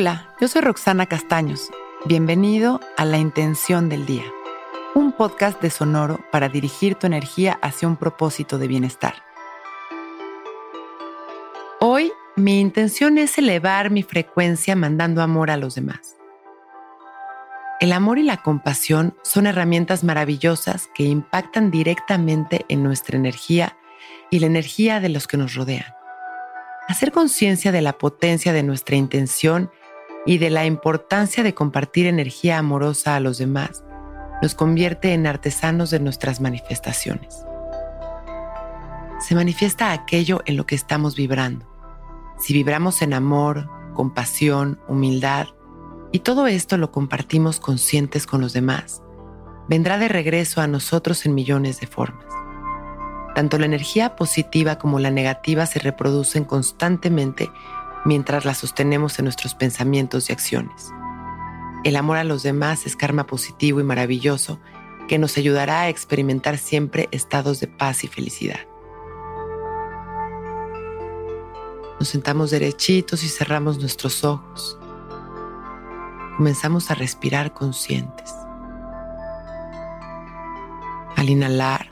Hola, yo soy Roxana Castaños. Bienvenido a La Intención del Día, un podcast de Sonoro para dirigir tu energía hacia un propósito de bienestar. Hoy mi intención es elevar mi frecuencia mandando amor a los demás. El amor y la compasión son herramientas maravillosas que impactan directamente en nuestra energía y la energía de los que nos rodean. Hacer conciencia de la potencia de nuestra intención y de la importancia de compartir energía amorosa a los demás nos convierte en artesanos de nuestras manifestaciones. Se manifiesta aquello en lo que estamos vibrando. Si vibramos en amor, compasión, humildad, y todo esto lo compartimos conscientes con los demás, vendrá de regreso a nosotros en millones de formas. Tanto la energía positiva como la negativa se reproducen constantemente mientras la sostenemos en nuestros pensamientos y acciones. El amor a los demás es karma positivo y maravilloso que nos ayudará a experimentar siempre estados de paz y felicidad. Nos sentamos derechitos y cerramos nuestros ojos. Comenzamos a respirar conscientes. Al inhalar,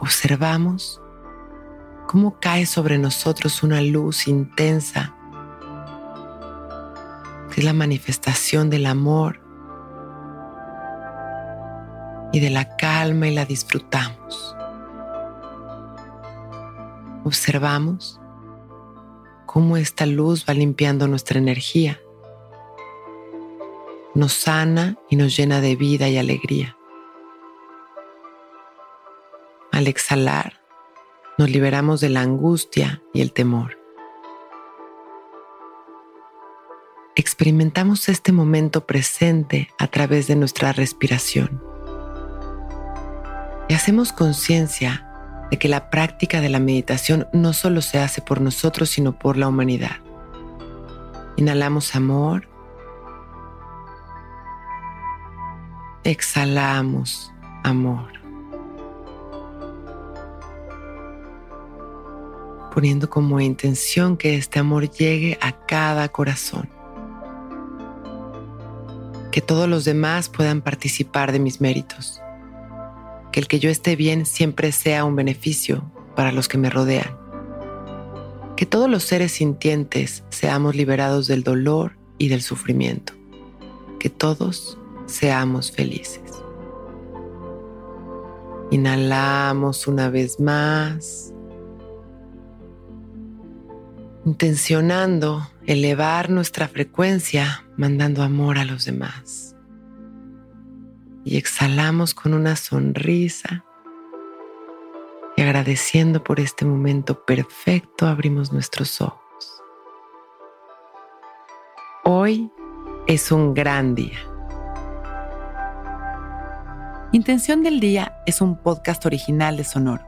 observamos cómo cae sobre nosotros una luz intensa, que es la manifestación del amor y de la calma y la disfrutamos. Observamos cómo esta luz va limpiando nuestra energía, nos sana y nos llena de vida y alegría. Al exhalar, nos liberamos de la angustia y el temor. Experimentamos este momento presente a través de nuestra respiración y hacemos conciencia de que la práctica de la meditación no solo se hace por nosotros, sino por la humanidad. Inhalamos amor. Exhalamos amor. Poniendo como intención que este amor llegue a cada corazón. Que todos los demás puedan participar de mis méritos. Que el que yo esté bien siempre sea un beneficio para los que me rodean. Que todos los seres sintientes seamos liberados del dolor y del sufrimiento. Que todos seamos felices. Inhalamos una vez más intencionando elevar nuestra frecuencia, mandando amor a los demás. Y exhalamos con una sonrisa y agradeciendo por este momento perfecto abrimos nuestros ojos. Hoy es un gran día. Intención del Día es un podcast original de Sonoro.